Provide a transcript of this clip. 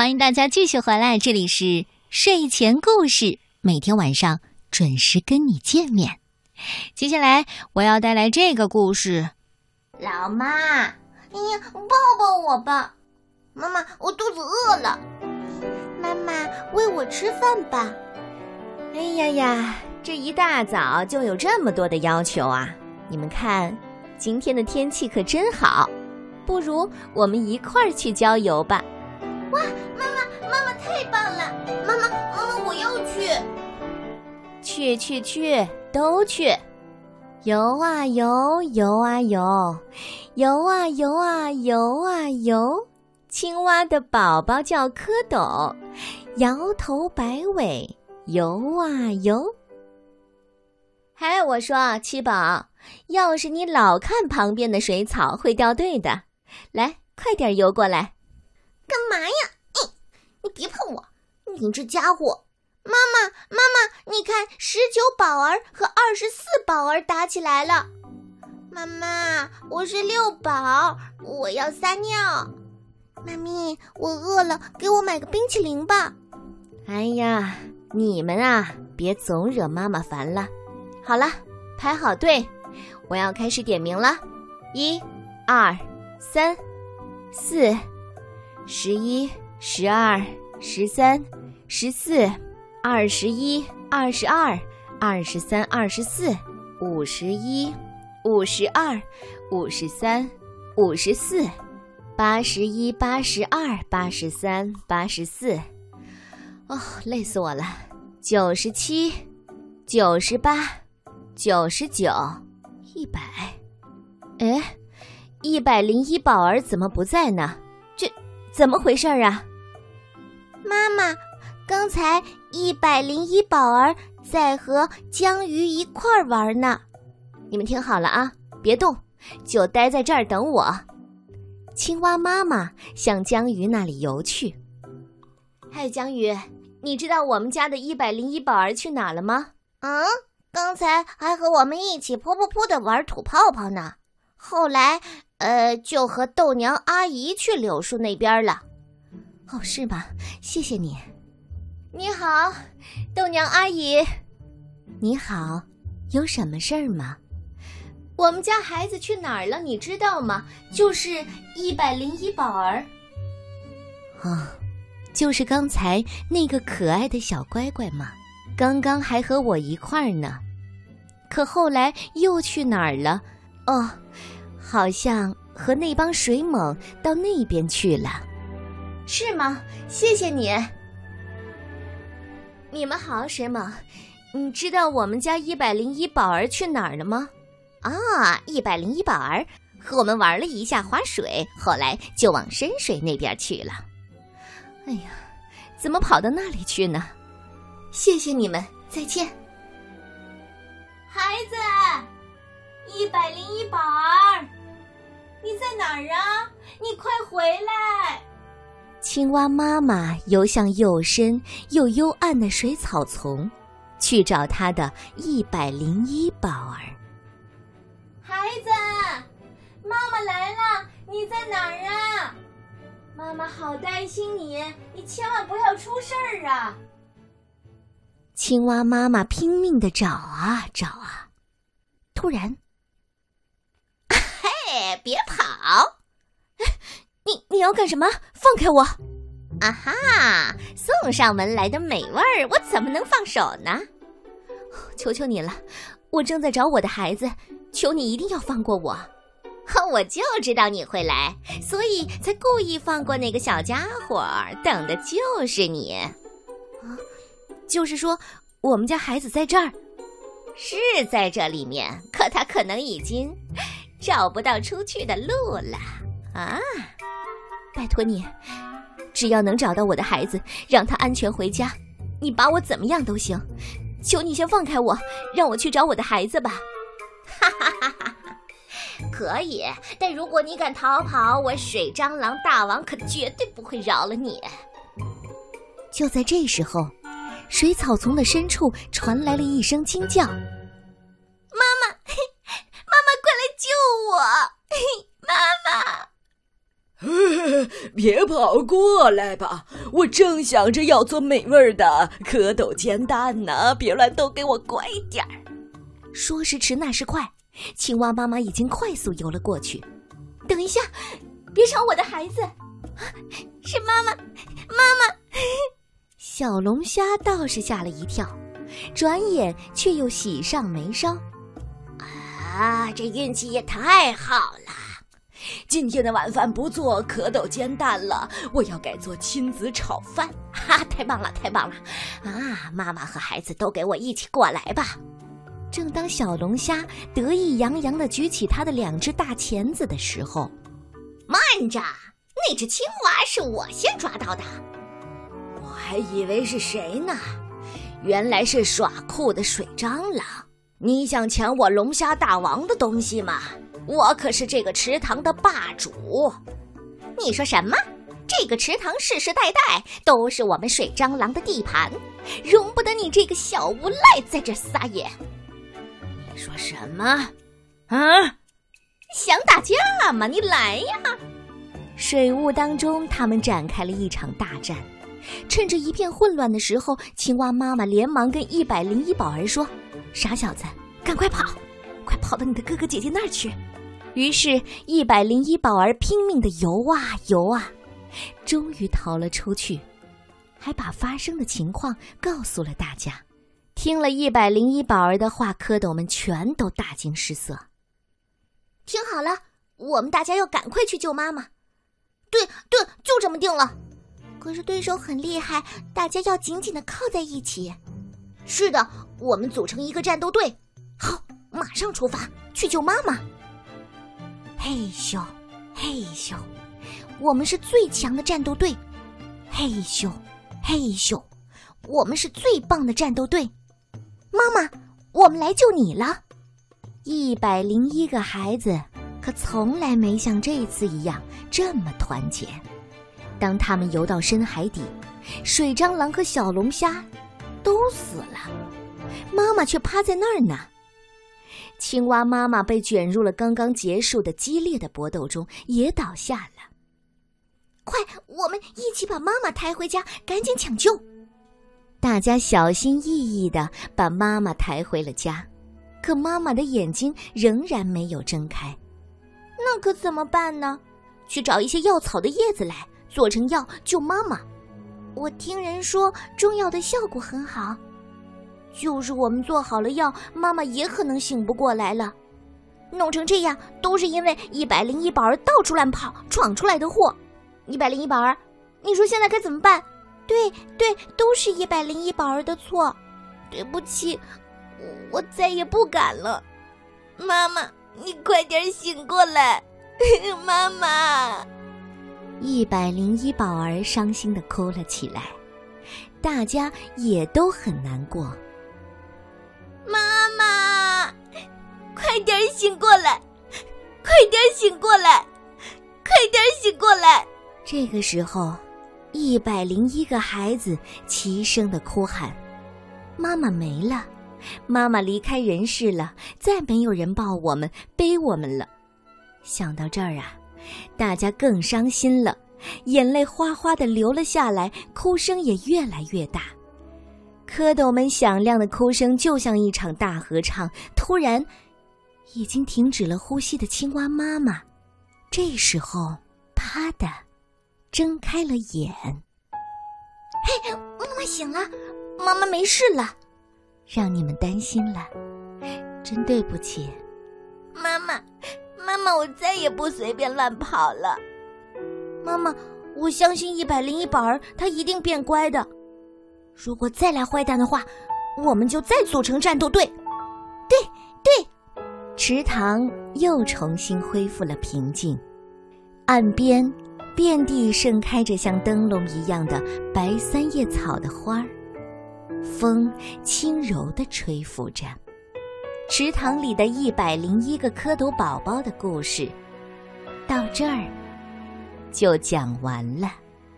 欢迎大家继续回来，这里是睡前故事，每天晚上准时跟你见面。接下来我要带来这个故事。老妈，哎呀，抱抱我吧！妈妈，我肚子饿了。妈妈，喂我吃饭吧。哎呀呀，这一大早就有这么多的要求啊！你们看，今天的天气可真好，不如我们一块儿去郊游吧。哇，妈妈，妈妈太棒了！妈妈，妈妈，我要去。去去去，都去！游啊游，游啊游，游啊游啊游啊游。青蛙的宝宝叫蝌蚪，摇头摆尾，游啊游。嗨，我说七宝，要是你老看旁边的水草，会掉队的。来，快点游过来。干嘛呀？你你别碰我！你这家伙！妈妈妈妈，你看十九宝儿和二十四宝儿打起来了。妈妈，我是六宝，我要撒尿。妈咪，我饿了，给我买个冰淇淋吧。哎呀，你们啊，别总惹妈妈烦了。好了，排好队，我要开始点名了。一、二、三、四、十一、十二、十三、十四、二十一、二十二、二十三、二十四、五十一、五十二、五十三、五十四。八十一、八十二、八十三、八十四，哦，累死我了！九十七、九十八、九十九、一百，哎，一百零一宝儿怎么不在呢？这怎么回事啊？妈妈，刚才一百零一宝儿在和江鱼一块儿玩呢。你们听好了啊，别动，就待在这儿等我。青蛙妈妈向江鱼那里游去。嗨，江鱼，你知道我们家的一百零一宝儿去哪了吗？嗯，刚才还和我们一起噗噗噗的玩吐泡泡呢。后来，呃，就和豆娘阿姨去柳树那边了。哦，是吗？谢谢你。你好，豆娘阿姨。你好，有什么事儿吗？我们家孩子去哪儿了？你知道吗？就是一百零一宝儿。哦，就是刚才那个可爱的小乖乖嘛，刚刚还和我一块儿呢，可后来又去哪儿了？哦，好像和那帮水猛到那边去了，是吗？谢谢你。你们好，水猛，你知道我们家一百零一宝儿去哪儿了吗？啊，一百零一宝儿和我们玩了一下划水，后来就往深水那边去了。哎呀，怎么跑到那里去呢？谢谢你们，再见。孩子，一百零一宝儿，哪儿啊？你快回来！青蛙妈妈游向又深又幽暗的水草丛，去找它的一百零一宝儿。孩子，妈妈来了，你在哪儿啊？妈妈好担心你，你千万不要出事儿啊！青蛙妈妈拼命的找啊找啊，突然，嘿，别跑！你你要干什么？放开我！啊哈，送上门来的美味儿，我怎么能放手呢？求求你了，我正在找我的孩子。求你一定要放过我！我就知道你会来，所以才故意放过那个小家伙，等的就是你。啊，就是说，我们家孩子在这儿，是在这里面，可他可能已经找不到出去的路了。啊，拜托你，只要能找到我的孩子，让他安全回家，你把我怎么样都行。求你先放开我，让我去找我的孩子吧。哈哈哈哈哈！可以，但如果你敢逃跑，我水蟑螂大王可绝对不会饶了你。就在这时候，水草丛的深处传来了一声惊叫：“别跑过来吧！我正想着要做美味的蝌蚪煎蛋呢，别乱动，给我乖点儿。说时迟，那时快，青蛙妈妈已经快速游了过去。等一下，别吵我的孩子，是妈妈，妈妈！小龙虾倒是吓了一跳，转眼却又喜上眉梢。啊，这运气也太好了！今天的晚饭不做蝌蚪煎蛋了，我要改做亲子炒饭。哈，太棒了，太棒了！啊，妈妈和孩子都给我一起过来吧。正当小龙虾得意洋洋地举起它的两只大钳子的时候，慢着，那只青蛙是我先抓到的。我还以为是谁呢，原来是耍酷的水蟑螂。你想抢我龙虾大王的东西吗？我可是这个池塘的霸主。你说什么？这个池塘世世代代都是我们水蟑螂的地盘，容不得你这个小无赖在这撒野。你说什么？啊！想打架吗？你来呀！水雾当中，他们展开了一场大战。趁着一片混乱的时候，青蛙妈妈连忙跟一百零一宝儿说：“傻小子，赶快跑，快跑到你的哥哥姐姐那儿去！”于是，一百零一宝儿拼命的游啊游啊，终于逃了出去，还把发生的情况告诉了大家。听了一百零一宝儿的话，蝌蚪们全都大惊失色。听好了，我们大家要赶快去救妈妈。对对，就这么定了。可是对手很厉害，大家要紧紧的靠在一起。是的，我们组成一个战斗队。马上出发去救妈妈。嘿咻，嘿咻，我们是最强的战斗队。嘿咻，嘿咻，我们是最棒的战斗队。妈妈，我们来救你了！一百零一个孩子可从来没像这次一样这么团结。当他们游到深海底，水蟑螂和小龙虾都死了，妈妈却趴在那儿呢。青蛙妈妈被卷入了刚刚结束的激烈的搏斗中，也倒下了。快，我们一起把妈妈抬回家，赶紧抢救！大家小心翼翼的把妈妈抬回了家，可妈妈的眼睛仍然没有睁开。那可怎么办呢？去找一些药草的叶子来，做成药救妈妈。我听人说中药的效果很好。就是我们做好了药，妈妈也可能醒不过来了。弄成这样，都是因为一百零一宝儿到处乱跑，闯出来的祸。一百零一宝儿，你说现在该怎么办？对对，都是一百零一宝儿的错，对不起，我再也不敢了。妈妈，你快点醒过来，妈妈！一百零一宝儿伤心的哭了起来，大家也都很难过。点醒过来，快点醒过来，快点醒过来！这个时候。一百零一个孩子齐声的哭喊：“妈妈没了，妈妈离开人世了，再没有人抱我们、背我们了。”想到这儿啊，大家更伤心了，眼泪哗哗的流了下来，哭声也越来越大。蝌蚪们响亮的哭声就像一场大合唱。突然，已经停止了呼吸的青蛙妈妈，这时候，啪的。睁开了眼，嘿，妈妈醒了，妈妈没事了，让你们担心了，真对不起。妈妈，妈妈，我再也不随便乱跑了。妈妈，我相信一百零一宝儿，他一定变乖的。如果再来坏蛋的话，我们就再组成战斗队。对对，池塘又重新恢复了平静，岸边。遍地盛开着像灯笼一样的白三叶草的花儿，风轻柔地吹拂着。池塘里的一百零一个蝌蚪宝宝的故事，到这儿就讲完了。